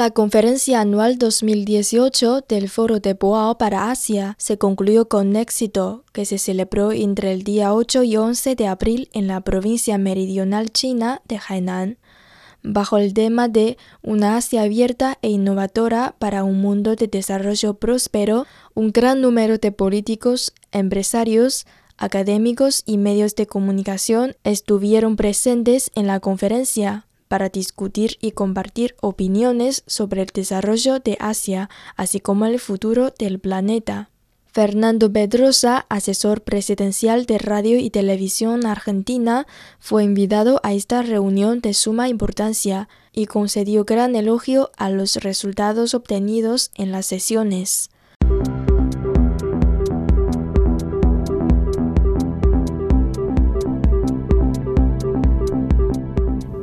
La conferencia anual 2018 del Foro de Boao para Asia se concluyó con éxito, que se celebró entre el día 8 y 11 de abril en la provincia meridional china de Hainan, bajo el tema de Una Asia abierta e innovadora para un mundo de desarrollo próspero. Un gran número de políticos, empresarios, académicos y medios de comunicación estuvieron presentes en la conferencia para discutir y compartir opiniones sobre el desarrollo de Asia, así como el futuro del planeta. Fernando Pedrosa, asesor presidencial de Radio y Televisión Argentina, fue invitado a esta reunión de suma importancia y concedió gran elogio a los resultados obtenidos en las sesiones.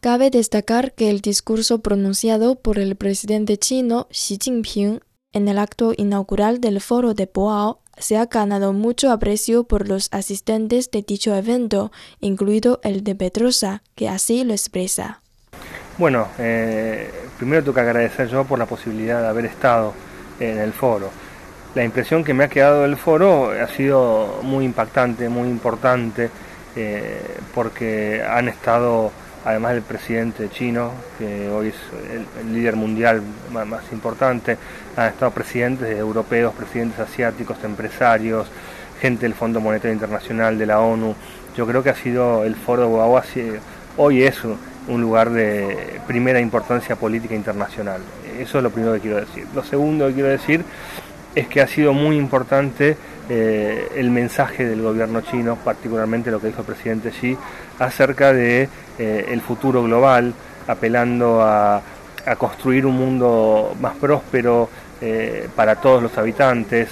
Cabe destacar que el discurso pronunciado por el presidente chino Xi Jinping en el acto inaugural del foro de Boao se ha ganado mucho aprecio por los asistentes de dicho evento, incluido el de Pedrosa, que así lo expresa. Bueno, eh, primero tengo que agradecer yo por la posibilidad de haber estado en el foro. La impresión que me ha quedado del foro ha sido muy impactante, muy importante, eh, porque han estado además del presidente chino, que hoy es el, líder mundial más, importante, han estado presidentes europeos, presidentes asiáticos, empresarios, gente del Fondo Monetario Internacional, de la ONU. Yo creo que ha sido el foro de Guagua, hoy es un lugar de primera importancia política internacional. Eso es lo primero que quiero decir. Lo segundo que quiero decir es que ha sido muy importante eh, el mensaje del gobierno chino, particularmente lo que dijo el presidente Xi, acerca de eh, el futuro global, apelando a, construir un mundo más próspero eh, para todos los habitantes,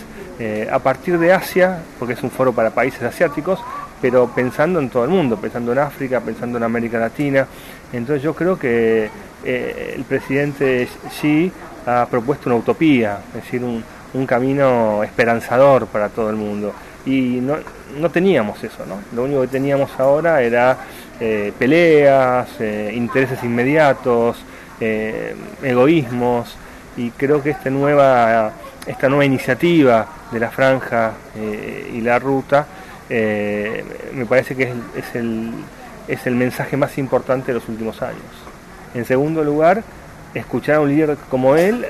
a partir de Asia, porque es un foro para países asiáticos, pero pensando en todo el mundo, pensando en África, pensando en América Latina. Entonces yo creo que el presidente Xi ha propuesto una utopía, es decir, un, un camino esperanzador para todo el mundo. Y no, no teníamos eso, ¿no? Lo único que teníamos ahora era eh, peleas, eh, intereses inmediatos, eh, egoísmos, y creo que esta nueva, esta nueva iniciativa de la franja y la ruta me parece que es, el, es el mensaje más importante de los últimos años. En segundo lugar, escuchar a un líder como él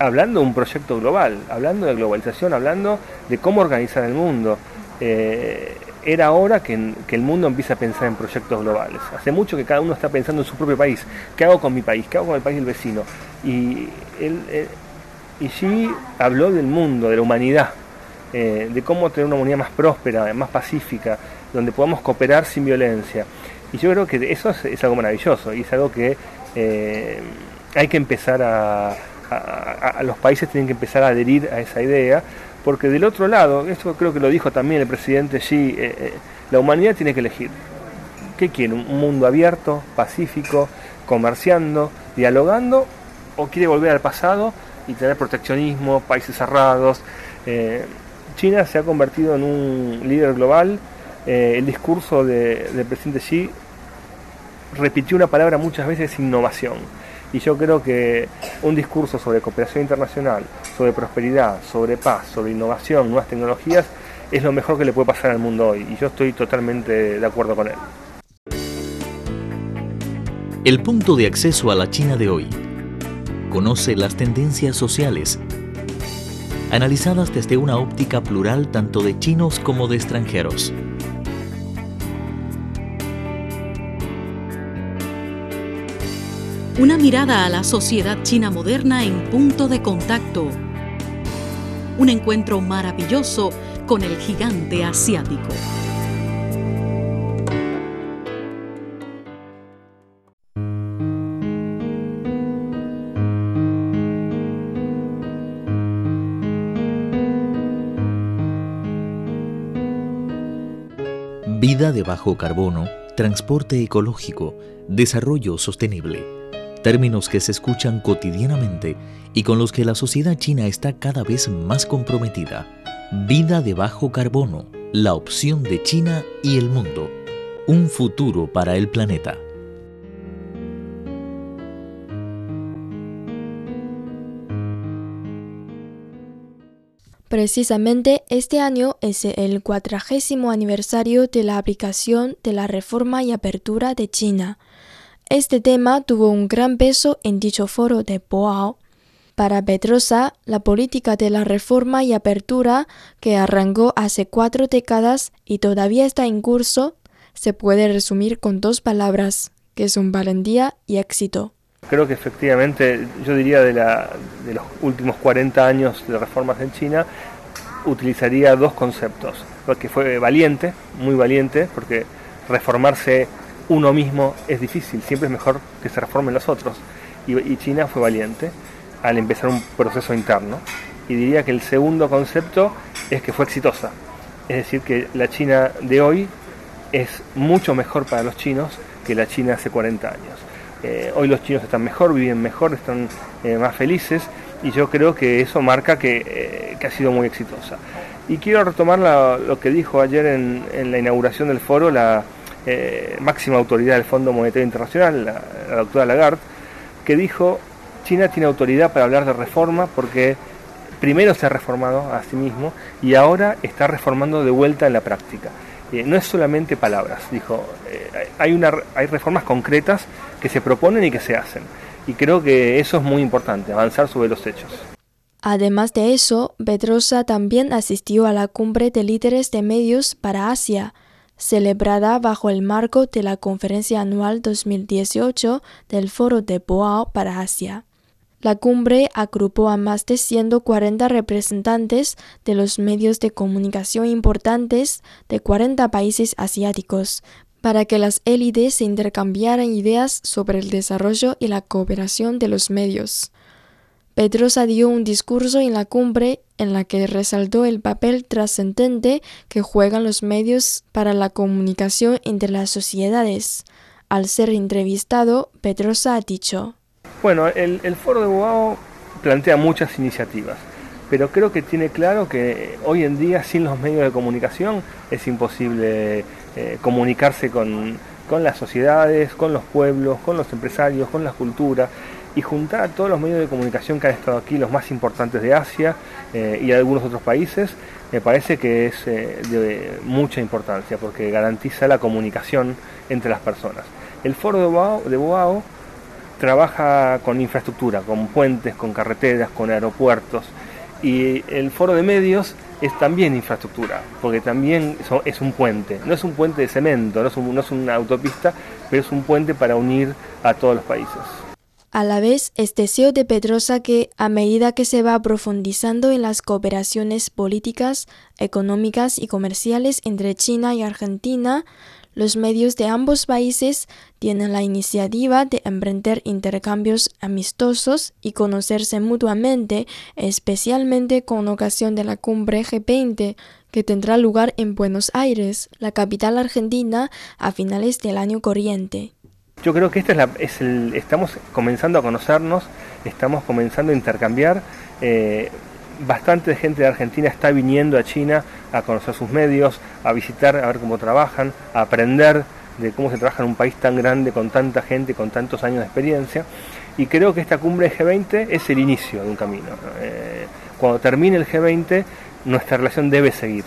hablando de un proyecto global, hablando de globalización, hablando de cómo organizar el mundo. Eh, era hora que, el mundo empiece a pensar en proyectos globales. Hace mucho que cada uno está pensando en su propio país. ¿Qué hago con mi país? ¿Qué hago con el país del vecino? Y él, eh, y habló del mundo, de la humanidad, eh, de cómo tener una humanidad más próspera, más pacífica, donde podamos cooperar sin violencia. Y yo creo que eso es algo maravilloso y es algo que hay que empezar a, a, los países tienen que empezar a adherir a esa idea, porque del otro lado, esto creo que lo dijo también el presidente Xi, eh, eh, la humanidad tiene que elegir. ¿Qué quiere? ¿Un mundo abierto, pacífico, comerciando, dialogando? ¿O quiere volver al pasado y tener proteccionismo, países cerrados? Eh, China se ha convertido en un líder global. el discurso del presidente Xi repitió una palabra muchas veces, innovación y yo creo que un discurso sobre cooperación internacional, sobre prosperidad, sobre paz, sobre innovación, nuevas tecnologías, es lo mejor que le puede pasar al mundo hoy. Y yo estoy totalmente de acuerdo con él. El punto de acceso a la China de hoy. Conoce las tendencias sociales, analizadas desde una óptica plural tanto de chinos como de extranjeros. Una mirada a la sociedad china moderna en punto de contacto. Un encuentro maravilloso con el gigante asiático. Vida de bajo carbono, transporte ecológico, desarrollo sostenible. Términos que se escuchan cotidianamente y con los que la sociedad china está cada vez más comprometida. Vida de bajo carbono, la opción de China y el mundo. Un futuro para el planeta. Precisamente este año es el cuadragésimo aniversario de la aplicación de la reforma y apertura de China. Este tema tuvo un gran peso en dicho foro de Boao. Para Pedrosa, la política de la reforma y apertura, que arrancó hace cuatro décadas y todavía está en curso, se puede resumir con dos palabras, que son valentía y éxito. Creo que efectivamente, yo diría de, de los últimos 40 años de reformas en China, utilizaría dos conceptos. Que fue valiente, muy valiente, porque reformarse uno mismo es difícil, siempre es mejor que se reformen los otros. Y, China fue valiente al empezar un proceso interno. Y diría que el segundo concepto es que fue exitosa. Es decir, que la China de hoy es mucho mejor para los chinos que la China hace 40 años. Eh, hoy los chinos están mejor, viven mejor, están eh, más felices y yo creo que eso marca que, eh, ha sido muy exitosa. Y quiero retomar lo que dijo ayer en, la inauguración del foro la máxima autoridad del Fondo Monetario Internacional, la, doctora Lagarde, que dijo, China tiene autoridad para hablar de reforma porque primero se ha reformado a sí mismo y ahora está reformando de vuelta en la práctica. no es solamente palabras, dijo, hay, una, hay reformas concretas que se proponen y que se hacen. Y creo que eso es muy importante, avanzar sobre los hechos. Además de eso, Pedrosa también asistió a la cumbre de líderes de medios para Asia, celebrada bajo el marco de la conferencia anual 2018 del Foro de Boao para Asia. La cumbre agrupó a más de 140 representantes de los medios de comunicación importantes de 40 países asiáticos para que las élites se intercambiaran ideas sobre el desarrollo y la cooperación de los medios. Pedrosa dio un discurso en la cumbre en la que resaltó el papel trascendente que juegan los medios para la comunicación entre las sociedades. Al ser entrevistado, Pedrosa ha dicho: Bueno, el, Foro de Boao plantea muchas iniciativas, pero creo que tiene claro que hoy en día sin los medios de comunicación es imposible eh, comunicarse con, las sociedades, con los pueblos, con los empresarios, con la cultura y juntar a todos los medios de comunicación que han estado aquí, los más importantes de Asia eh, y algunos otros países, me parece que es eh, de mucha importancia porque garantiza la comunicación entre las personas. El foro de Boao, trabaja con infraestructura, con puentes, con carreteras, con aeropuertos y el foro de medios es también infraestructura, porque también es un puente. No es un puente de cemento, no es una autopista, pero es un puente para unir a todos los países. A la vez, es deseo de Pedrosa que, a medida que se va profundizando en las cooperaciones políticas, económicas y comerciales entre China y Argentina, los medios de ambos países tienen la iniciativa de emprender intercambios amistosos y conocerse mutuamente, especialmente con ocasión de la cumbre G20 que tendrá lugar en Buenos Aires, la capital argentina, a finales del año corriente. Yo creo que esta es, la, estamos comenzando a conocernos, estamos comenzando a intercambiar. Eh, bastante gente de Argentina está viniendo a China a conocer sus medios, a visitar, a ver cómo trabajan, a aprender de cómo se trabaja en un país tan grande, con tanta gente, con tantos años de experiencia. Y creo que esta cumbre G20 es el inicio de un camino. Eh, cuando termine el G20, nuestra relación debe seguir.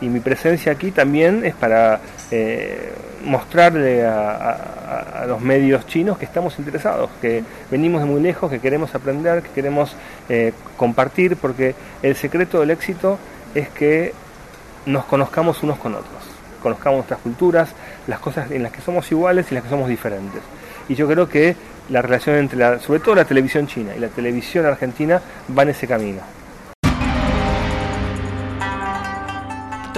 Y mi presencia aquí también es para eh, mostrarle a, los medios chinos que estamos interesados, que venimos de muy lejos, que queremos aprender, que queremos eh, compartir, porque el secreto del éxito es que nos conozcamos unos con otros, conozcamos nuestras culturas, las cosas en las que somos iguales y las que somos diferentes. Y yo creo que la relación entre, sobre todo la televisión china y la televisión argentina, va en ese camino.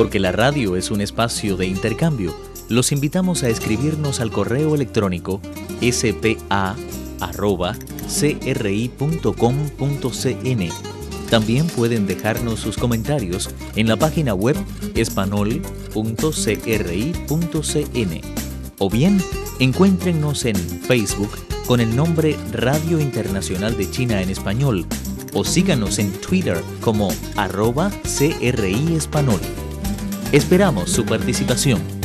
Porque la radio es un espacio de intercambio, los invitamos a escribirnos al correo electrónico spa.cri.com.cn. También pueden dejarnos sus comentarios en la página web espanol.cri.cn. O bien, encuéntrennos en Facebook con el nombre Radio Internacional de China en Español o síganos en Twitter como arroba CRI Español. Esperamos su participación.